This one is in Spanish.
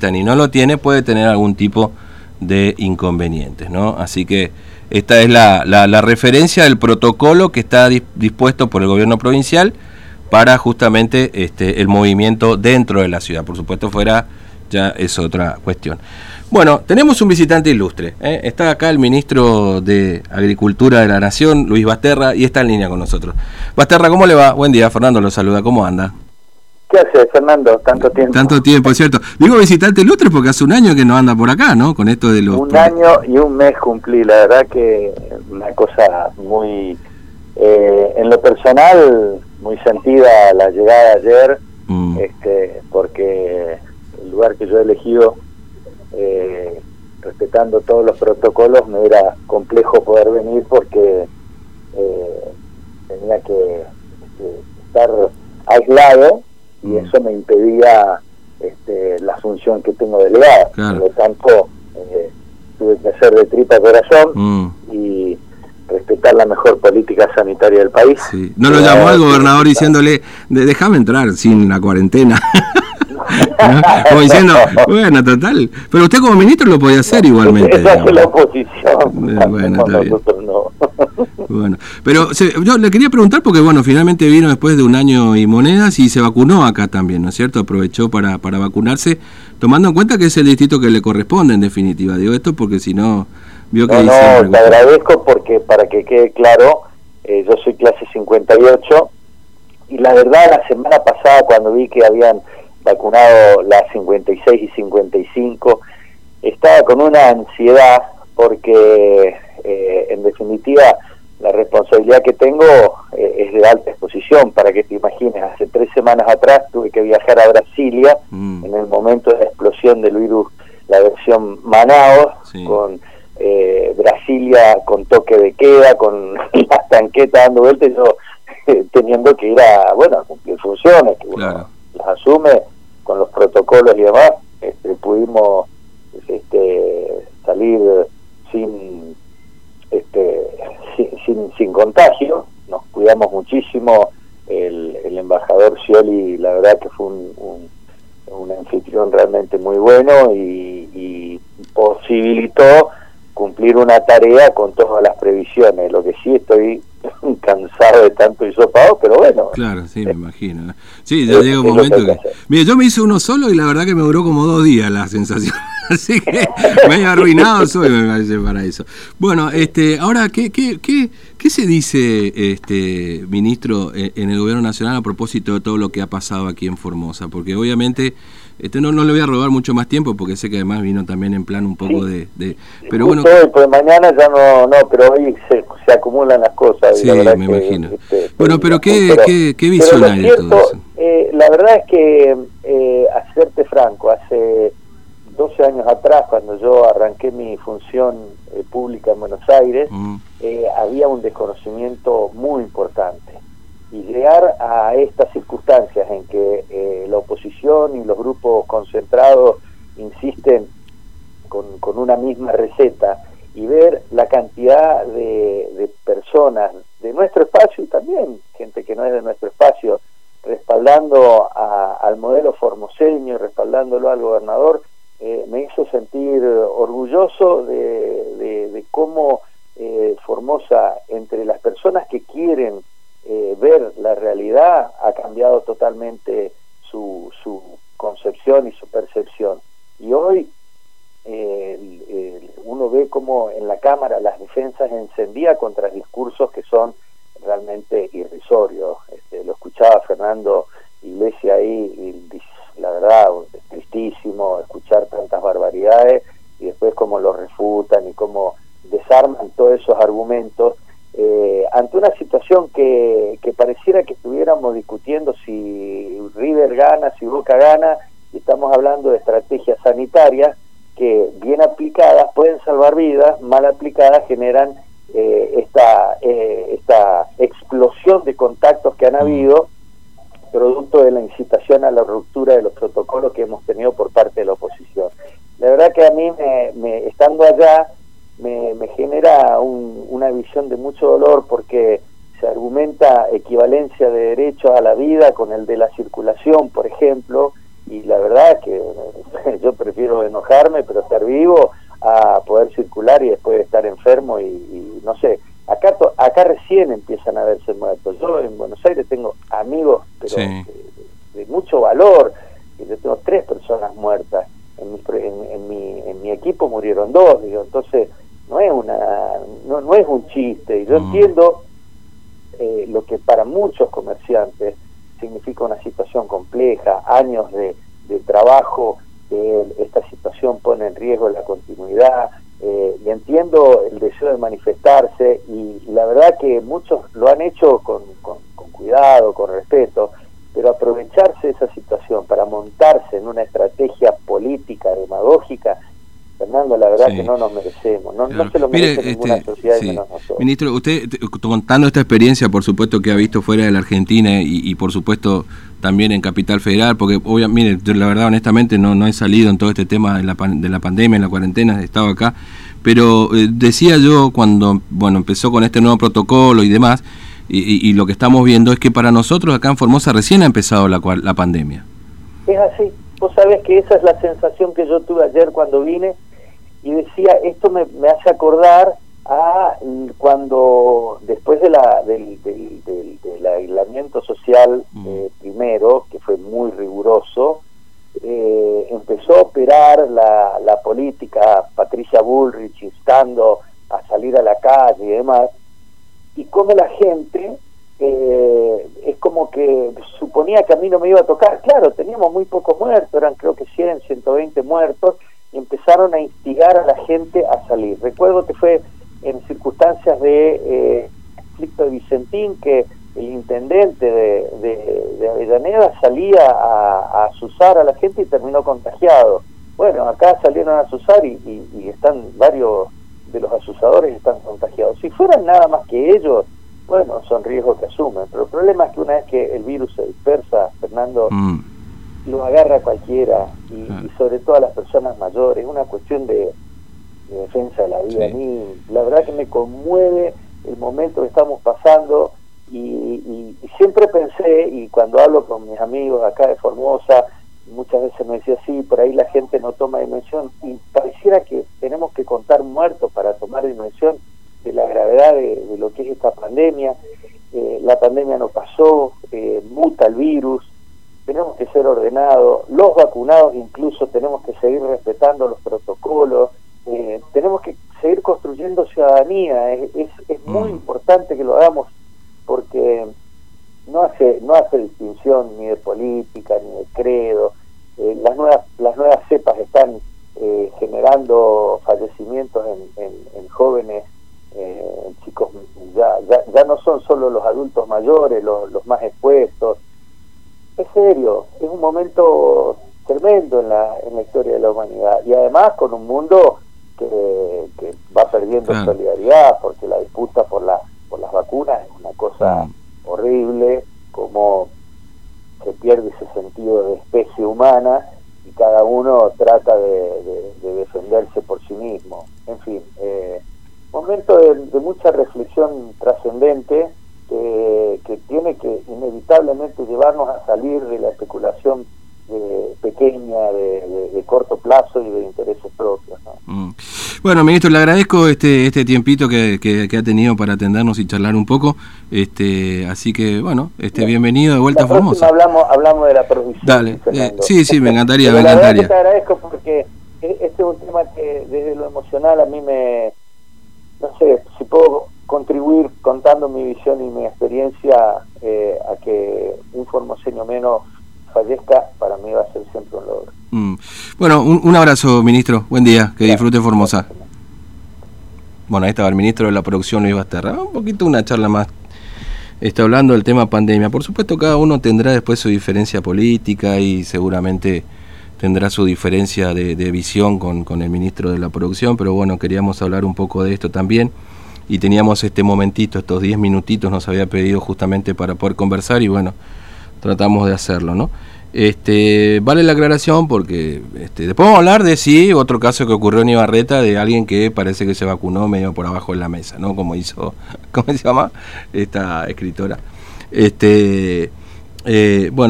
y no lo tiene, puede tener algún tipo de inconvenientes, ¿no? Así que esta es la, referencia del protocolo que está dispuesto por el gobierno provincial para justamente este, el movimiento dentro de la ciudad. Por supuesto, fuera ya es otra cuestión. Bueno, tenemos un visitante ilustre. ¿eh? Está acá el ministro de Agricultura de la Nación, Luis Basterra, y está en línea con nosotros. Basterra, ¿cómo le va? Buen día, Fernando lo saluda. ¿Cómo anda? ¿Qué hace, Fernando? Tanto tiempo. Tanto tiempo, es cierto. Digo visitante ilustre porque hace un año que no anda por acá, ¿no? Con esto de los... Un año y un mes cumplí, la verdad que una cosa muy... Eh, en lo personal, muy sentida la llegada ayer, mm. este, porque el lugar que yo he elegido, eh, respetando todos los protocolos, me era complejo poder venir porque eh, tenía que este, estar aislado y mm. eso me impedía este, la función que tengo delegada. Por lo tanto, eh, tuve que hacer de tripa corazón mm. y respetar la mejor política sanitaria del país. ¿No lo llamó al gobernador diciéndole, déjame entrar sin la cuarentena? Como diciendo, bueno, total. Pero usted como ministro lo podía hacer igualmente. Esa es la oposición. Eh, bueno, Nosotros no. Bueno, pero yo le quería preguntar porque, bueno, finalmente vino después de un año y monedas y se vacunó acá también, ¿no es cierto? Aprovechó para, para vacunarse, tomando en cuenta que es el distrito que le corresponde en definitiva. Digo esto porque si no, vio que... No, no, te agradezco porque para que quede claro, eh, yo soy clase 58 y la verdad la semana pasada cuando vi que habían vacunado las 56 y 55, estaba con una ansiedad porque eh, en definitiva la responsabilidad que tengo eh, es de alta exposición, para que te imagines, hace tres semanas atrás tuve que viajar a Brasilia mm. en el momento de la explosión del virus, la versión Manaus, con eh, Brasilia con toque de queda, con las tanquetas dando vueltas, yo teniendo que ir a, bueno, a cumplir funciones, que uno las asume con los protocolos y demás, este, pudimos este, salir sin este sin, sin, contagio nos cuidamos muchísimo el, el embajador Scioli la verdad que fue un, un, anfitrión realmente muy bueno y, y posibilitó cumplir una tarea con todas las previsiones. Lo que sí estoy cansado de tanto hisopado, pero bueno. Claro, sí, me imagino. Sí, ya llega un momento que... Mira, yo me hice uno solo y la verdad que me duró como dos días la sensación. Así que me he arruinado soy, me parece, para eso. Bueno, este, ahora, ¿qué, qué, qué, qué se dice, este ministro, en el Gobierno Nacional a propósito de todo lo que ha pasado aquí en Formosa? Porque obviamente este, no, no le voy a robar mucho más tiempo porque sé que además vino también en plan un poco de, Pero bueno... pues mañana ya no, no pero hoy se, se acumulan las cosas. Sí, me imagino. Este, bueno, pero ¿qué, qué, qué visión hay de todo eso? Eh, la verdad es que, eh, a serte franco, hace 12 años atrás, cuando yo arranqué mi función eh, pública en Buenos Aires, mm. eh, había un desconocimiento muy importante y llegar a estas circunstancias en que eh, la oposición y los grupos concentrados insisten con, con, una misma receta y ver la cantidad de, de, personas de nuestro espacio y también gente que no es de nuestro espacio respaldando al modelo formoseño y respaldándolo al gobernador eh, me hizo sentir orgulloso de, de, cómo eh, Formosa entre las personas que quieren eh, ver la realidad ha cambiado totalmente su, su concepción y su percepción. Y hoy uno ve como en la Cámara las defensas encendía contra discursos que son realmente irrisorios. Este, lo escuchaba Fernando Iglesia ahí, y la verdad, tristísimo escuchar tantas barbaridades y después cómo lo refutan y cómo desarman todos esos argumentos eh, ante una situación que, que pareciera que estuviéramos discutiendo si River gana, si Boca gana, y estamos hablando de estrategias sanitarias que bien aplicadas pueden salvar vidas, mal aplicadas generan eh, esta, eh, esta explosión de contactos que han mm. habido, producto de la incitación a la ruptura de los protocolos que hemos tenido por parte de la oposición. La verdad que a mí, me estando allá, me, me genera una visión de mucho dolor porque se argumenta equivalencia de derecho a la vida con el de la circulación, por ejemplo, y la verdad que. Yo prefiero enojarme, pero estar vivo, a poder circular y después estar enfermo y, no sé. Acá, acá recién empiezan a verse muertos. Yo en Buenos Aires tengo amigos, pero de, mucho valor. Yo tengo tres personas muertas. En mi, en, mi, murieron dos, digo. Entonces, no es una no, no es un chiste. Y yo mm. entiendo eh, lo que para muchos comerciantes significa una situación compleja, años de, trabajo, esta situación pone en riesgo la continuidad, eh, y entiendo el deseo de manifestarse, y, la verdad que muchos lo han hecho con, con, cuidado, con respeto, pero aprovecharse de esa situación para montarse en una estrategia política, demagógica, Que no nos merecemos, no, se lo merece ninguna este, sociedad nosotros. Ministro, usted contando esta experiencia, por supuesto que ha visto fuera de la Argentina y, por supuesto también en Capital Federal, porque obviamente, mire, la verdad honestamente no, no he salido en todo este tema de la, de la pandemia, en la cuarentena, he estado acá, pero eh, decía yo cuando bueno empezó con este nuevo protocolo y demás, y, lo que estamos viendo es que para nosotros acá en Formosa recién ha empezado la, la pandemia. Es así, vos sabés que esa es la sensación que yo tuve ayer cuando vine, y decía, esto me, hace acordar a cuando después de la, del, del, aislamiento social mm. eh, primero, que fue muy riguroso, eh, empezó a operar la, la política Patricia Bullrich instando a salir a la calle y demás, y como la gente eh, es como que suponía que a mí no me iba a tocar. Claro, teníamos muy pocos muertos, eran creo que 100, 120 muertos, empezaron a instigar a la gente a salir. Recuerdo que fue en circunstancias de eh, conflicto de Vicentín que el intendente de, de, Avellaneda salía a, asusar a la gente y terminó contagiado. Bueno, acá salieron a asusar y, y, están varios de los asusadores están contagiados. Si fueran nada más que ellos, bueno, son riesgos que asumen. Pero el problema es que una vez que el virus se dispersa, Fernando, mm lo agarra cualquiera y, sobre todo a las personas mayores, es una cuestión de, defensa de la vida. A mí, la verdad que me conmueve el momento que estamos pasando y, siempre pensé, y cuando hablo con mis amigos acá de Formosa, muchas veces me decía, sí, por ahí la gente no toma dimensión, y pareciera que tenemos que contar muertos para tomar dimensión de la gravedad de, lo que es esta pandemia. Eh, la pandemia no pasó, eh, muta el virus, tenemos que ser ordenados, los vacunados incluso tenemos que seguir respetando los protocolos, eh, tenemos que seguir construyendo ciudadanía, es, es, muy mm. importante que lo hagamos porque no hace no hace distinción ni de política ni de credo, eh, las nuevas las nuevas cepas están eh, generando fallecimientos en, en, jóvenes chicos ya, ya, ya no son solo los adultos mayores los, los más expuestos es serio, es un momento tremendo en la, en la historia de la humanidad. Y además con un mundo que, que va perdiendo solidaridad porque la disputa por la por las vacunas es una cosa mm. horrible como se pierde ese sentido de especie humana y cada uno trata de, defenderse por sí mismo. En fin eh, momento de mucha reflexión trascendente que, tiene que inevitablemente llevarnos a salir de la especulación pequeña, de, corto plazo y de intereses propios. Mm. Bueno, ministro, le agradezco este este tiempito que, que, ha tenido para atendernos y charlar un poco. este Así que, bueno, este bienvenido de vuelta a Formosa. Hablamos, hablamos de la provisión. Dale, eh, sí, sí, me encantaría, me encantaría. te agradezco porque e, este es un tema que desde lo emocional a mí me, no sé, si puedo contribuir contando mi visión y mi experiencia eh, a que un formoseño menos fallezca, para mí va a ser siempre un logro. Mm. Bueno, un, abrazo, ministro. Buen día. Que disfrute Formosa. Bueno, ahí estaba el ministro de la producción, Luis Basterra. Un poquito una charla más. Está hablando del tema pandemia. Por supuesto, cada uno tendrá después su diferencia política y seguramente tendrá su diferencia de, de visión con, con el ministro de la producción, pero bueno, queríamos hablar un poco de esto también y teníamos este momentito, estos 10 minutitos nos había pedido justamente para poder conversar y bueno, tratamos de hacerlo, ¿no? Este, vale la aclaración porque este, después vamos a hablar de sí, otro caso que ocurrió en Ibarreta de alguien que parece que se vacunó medio por abajo de la mesa, ¿no? Como hizo, ¿cómo se llama? Esta escritora. Este, eh, bueno.